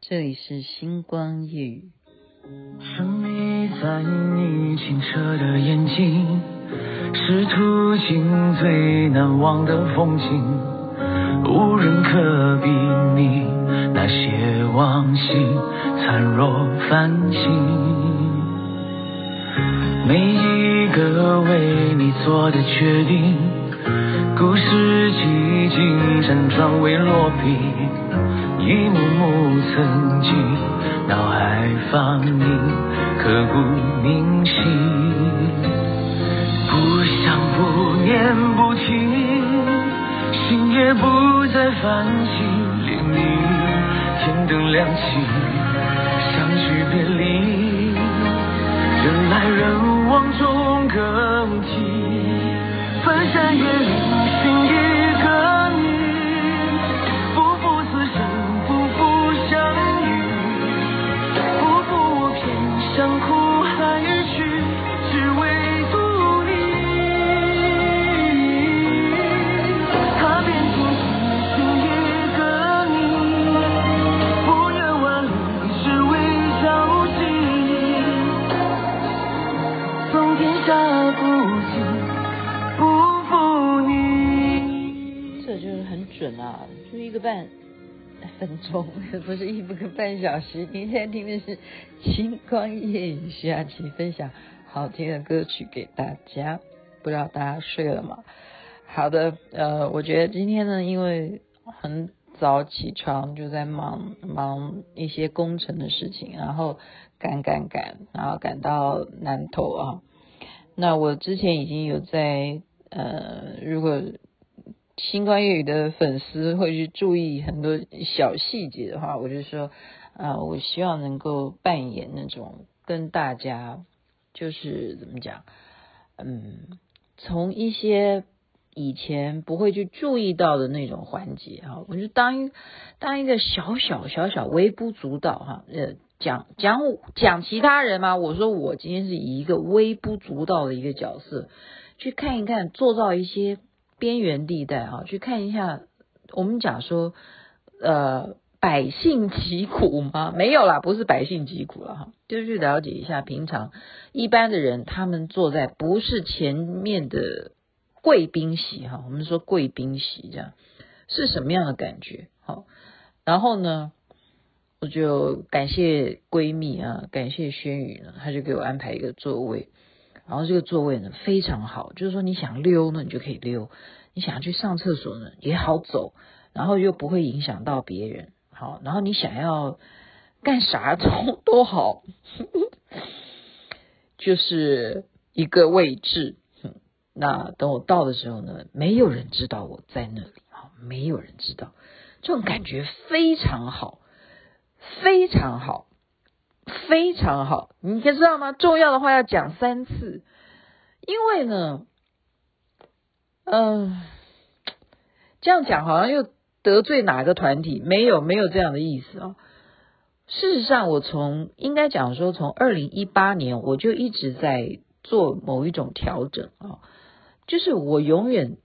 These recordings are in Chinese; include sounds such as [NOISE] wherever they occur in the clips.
这里是星光夜语。沉迷在你清澈的眼睛，是途经最难忘的风景，无人可比拟那些往昔灿若繁星。每一个为你做的决定，故事几经辗转未落笔，一幕幕曾经脑海放映，刻骨铭心。不想不念不听，心也不再泛起涟漪，天灯亮起，相聚别离，人来人。往中更替，翻山越岭寻一就是很准啊，就一个半分钟，[LAUGHS] 不是一个半小时。您现在听的是星光夜雨，徐雅琪分享好听的歌曲给大家。不知道大家睡了吗？好的，呃，我觉得今天呢，因为很早起床，就在忙忙一些工程的事情，然后赶赶赶，然后赶到南投啊。那我之前已经有在呃，如果星光夜语的粉丝会去注意很多小细节的话，我就说啊、呃，我希望能够扮演那种跟大家就是怎么讲，嗯，从一些以前不会去注意到的那种环节哈，我就当一当一个小小小小微不足道哈，呃。讲讲讲其他人吗？我说我今天是以一个微不足道的一个角色去看一看，做到一些边缘地带啊，去看一下。我们讲说，呃，百姓疾苦吗？没有啦，不是百姓疾苦了哈，就去了解一下平常一般的人，他们坐在不是前面的贵宾席哈，我们说贵宾席这样是什么样的感觉？好，然后呢？我就感谢闺蜜啊，感谢轩宇呢，他就给我安排一个座位，然后这个座位呢非常好，就是说你想溜呢，你就可以溜；你想要去上厕所呢，也好走，然后又不会影响到别人。好，然后你想要干啥都 [LAUGHS] 都好，[LAUGHS] 就是一个位置。那等我到的时候呢，没有人知道我在那里，好，没有人知道，这种感觉非常好。非常好，非常好，你可知道吗？重要的话要讲三次，因为呢，嗯、这样讲好像又得罪哪个团体？没有，没有这样的意思啊、事实上，我从应该讲说，从二零一八年我就一直在做某一种调整啊、就是我永远。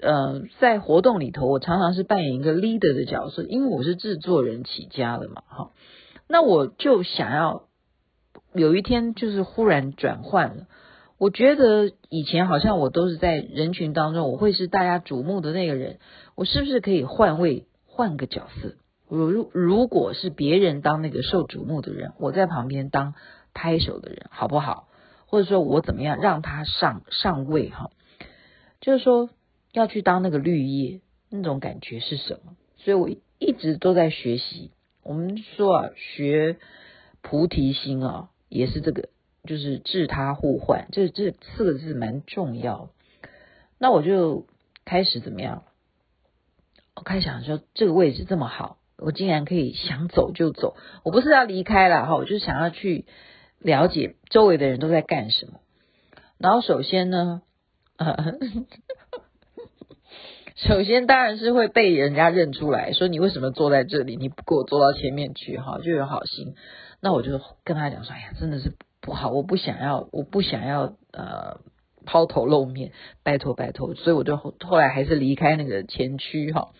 呃，在活动里头，我常常是扮演一个 leader 的角色，因为我是制作人起家的嘛，哈。那我就想要有一天就是忽然转换了，我觉得以前好像我都是在人群当中，我会是大家瞩目的那个人，我是不是可以换位换个角色？如如果是别人当那个受瞩目的人，我在旁边当拍手的人，好不好？或者说我怎么样让他上上位？哈，就是说。要去当那个绿叶，那种感觉是什么？所以我一直都在学习。我们说啊，学菩提心啊，也是这个，就是自他互换，这这四个字蛮重要。那我就开始怎么样？我开始想说，这个位置这么好，我竟然可以想走就走。我不是要离开了哈，我就想要去了解周围的人都在干什么。然后首先呢，呃 [LAUGHS] 首先当然是会被人家认出来，说你为什么坐在这里？你不给我坐到前面去哈，就有好心。那我就跟他讲说，哎呀，真的是不好，我不想要，我不想要呃抛头露面，拜托拜托。所以我就后后来还是离开那个前区哈，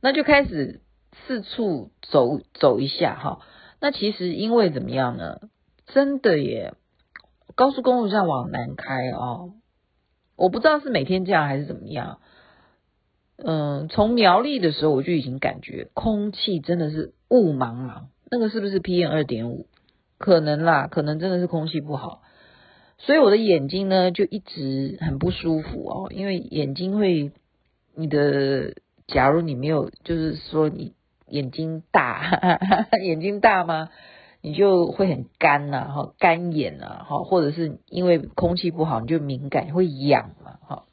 那就开始四处走走一下哈。那其实因为怎么样呢？真的耶，高速公路上往南开哦，我不知道是每天这样还是怎么样。嗯，从苗栗的时候我就已经感觉空气真的是雾茫茫，那个是不是 PM 二点五？可能啦，可能真的是空气不好，所以我的眼睛呢就一直很不舒服哦，因为眼睛会，你的，假如你没有，就是说你眼睛大，[LAUGHS] 眼睛大吗？你就会很干呐，哈，干眼呐，哈，或者是因为空气不好，你就敏感会痒嘛，哈。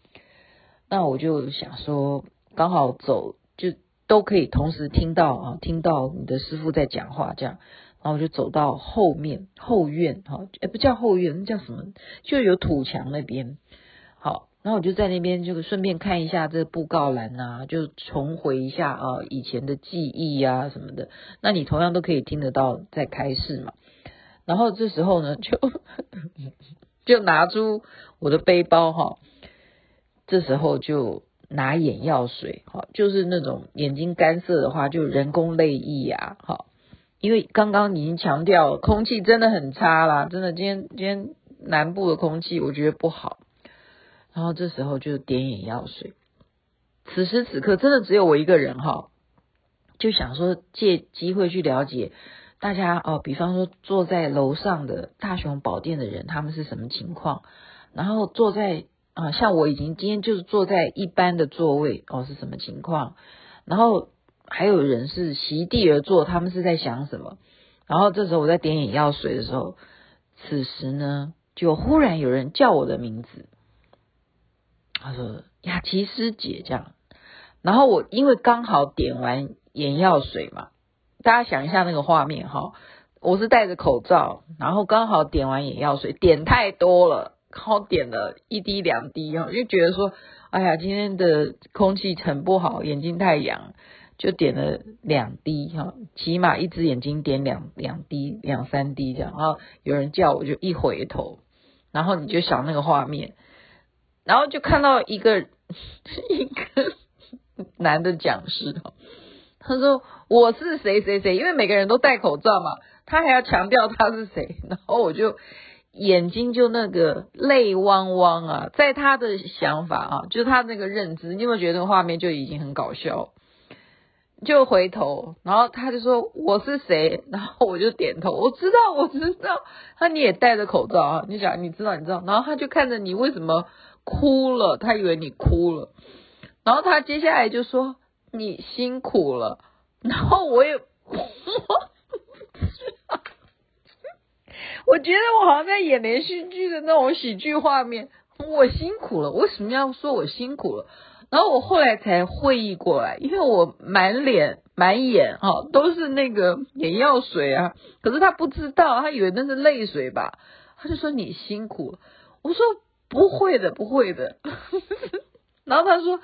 那我就想说。刚好走就都可以同时听到啊，听到你的师父在讲话这样，然后我就走到后面后院哈，哎不叫后院，那叫什么？就有土墙那边。好，然后我就在那边就顺便看一下这布告栏啊，就重回一下啊以前的记忆、啊、什么的。那你同样都可以听得到在开示嘛。然后这时候呢，就 [LAUGHS] 就拿出我的背包哈，这时候就。拿眼药水，好，就是那种眼睛干涩的话，就人工泪液呀，好，因为刚刚已经强调空气真的很差啦，真的，今天今天南部的空气我觉得不好，然后这时候就点眼药水，此时此刻真的只有我一个人哈，就想说借机会去了解大家哦，比方说坐在楼上的大雄宝殿的人，他们是什么情况，然后坐在。啊，像我已经今天就是坐在一般的座位哦，是什么情况？然后还有人是席地而坐，他们是在想什么？然后这时候我在点眼药水的时候，此时呢，就忽然有人叫我的名字，他说雅琪师姐这样。然后我因为刚好点完眼药水嘛，大家想一下那个画面哈，我是戴着口罩，然后刚好点完眼药水，点太多了。好点了一滴两滴哈，就觉得说，哎呀，今天的空气很不好，眼睛太痒，就点了两滴哈，起码一只眼睛点两两滴两三滴这样。然后有人叫我就一回头，然后你就想那个画面，然后就看到一个 [LAUGHS] 一个男的讲师哈，他说我是谁谁谁，因为每个人都戴口罩嘛，他还要强调他是谁，然后我就。眼睛就那个泪汪汪啊，在他的想法啊，就他那个认知，你有没有觉得那个画面就已经很搞笑？就回头，然后他就说我是谁，然后我就点头，我知道，我知道。他你也戴着口罩啊，你想你知道你知道，然后他就看着你为什么哭了，他以为你哭了，然后他接下来就说你辛苦了，然后我也。[LAUGHS] 我觉得我好像在演连续剧的那种喜剧画面。我辛苦了，为什么要说我辛苦了？然后我后来才会意过来，因为我满脸满眼哈都是那个眼药水啊。可是他不知道，他以为那是泪水吧？他就说你辛苦了。我说不会的，不会的。[LAUGHS] 然后他说，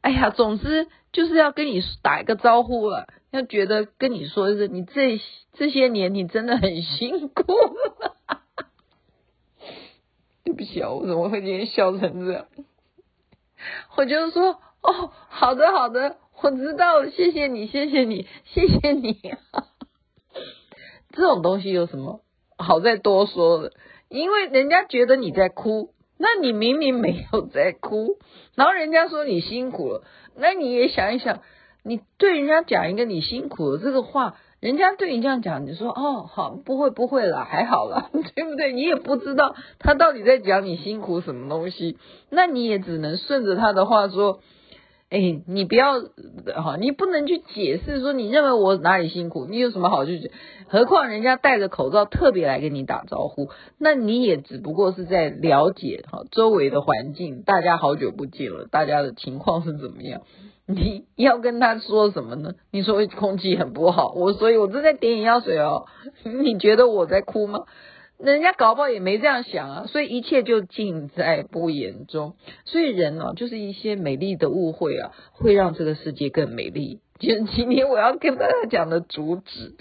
哎呀，总之就是要跟你打一个招呼了。要觉得跟你说的是，你这这些年你真的很辛苦。[LAUGHS] 对不起啊，我怎么会今天笑成这样？我就说，哦，好的好的，我知道了，谢谢你，谢谢你，谢谢你。这种东西有什么好再多说的？因为人家觉得你在哭，那你明明没有在哭，然后人家说你辛苦了，那你也想一想。你对人家讲一个你辛苦了这个话，人家对你这样讲，你说哦好，不会不会啦，还好啦，[LAUGHS] 对不对？你也不知道他到底在讲你辛苦什么东西，那你也只能顺着他的话说，哎，你不要哈，你不能去解释说你认为我哪里辛苦，你有什么好去解？何况人家戴着口罩特别来跟你打招呼，那你也只不过是在了解哈周围的环境，大家好久不见了，大家的情况是怎么样？你要跟他说什么呢？你说空气很不好，我所以我正在点眼药水哦。[LAUGHS] 你觉得我在哭吗？人家搞不好也没这样想啊，所以一切就尽在不言中。所以人哦，就是一些美丽的误会啊，会让这个世界更美丽。就是今天我要跟大家讲的主旨，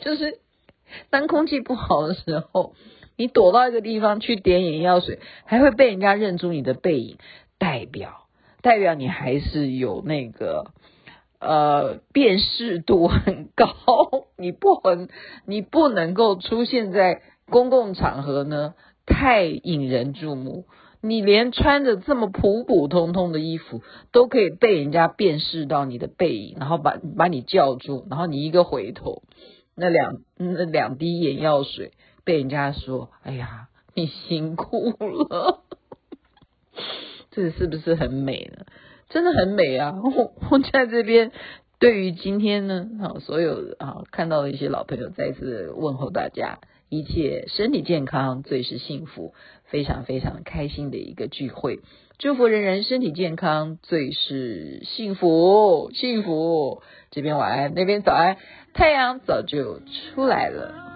就是当空气不好的时候，你躲到一个地方去点眼药水，还会被人家认出你的背影，代表。代表你还是有那个呃辨识度很高，你不很你不能够出现在公共场合呢，太引人注目。你连穿着这么普普通通的衣服，都可以被人家辨识到你的背影，然后把把你叫住，然后你一个回头，那两那两滴眼药水被人家说，哎呀，你辛苦了，这是不是很美呢？真的很美啊！[LAUGHS] 我我在这边，对于今天呢，好，所有啊看到的一些老朋友，再次问候大家。一切身体健康，最是幸福，非常非常开心的一个聚会。祝福人人身体健康，最是幸福，幸福。这边晚安，那边早安，太阳早就出来了。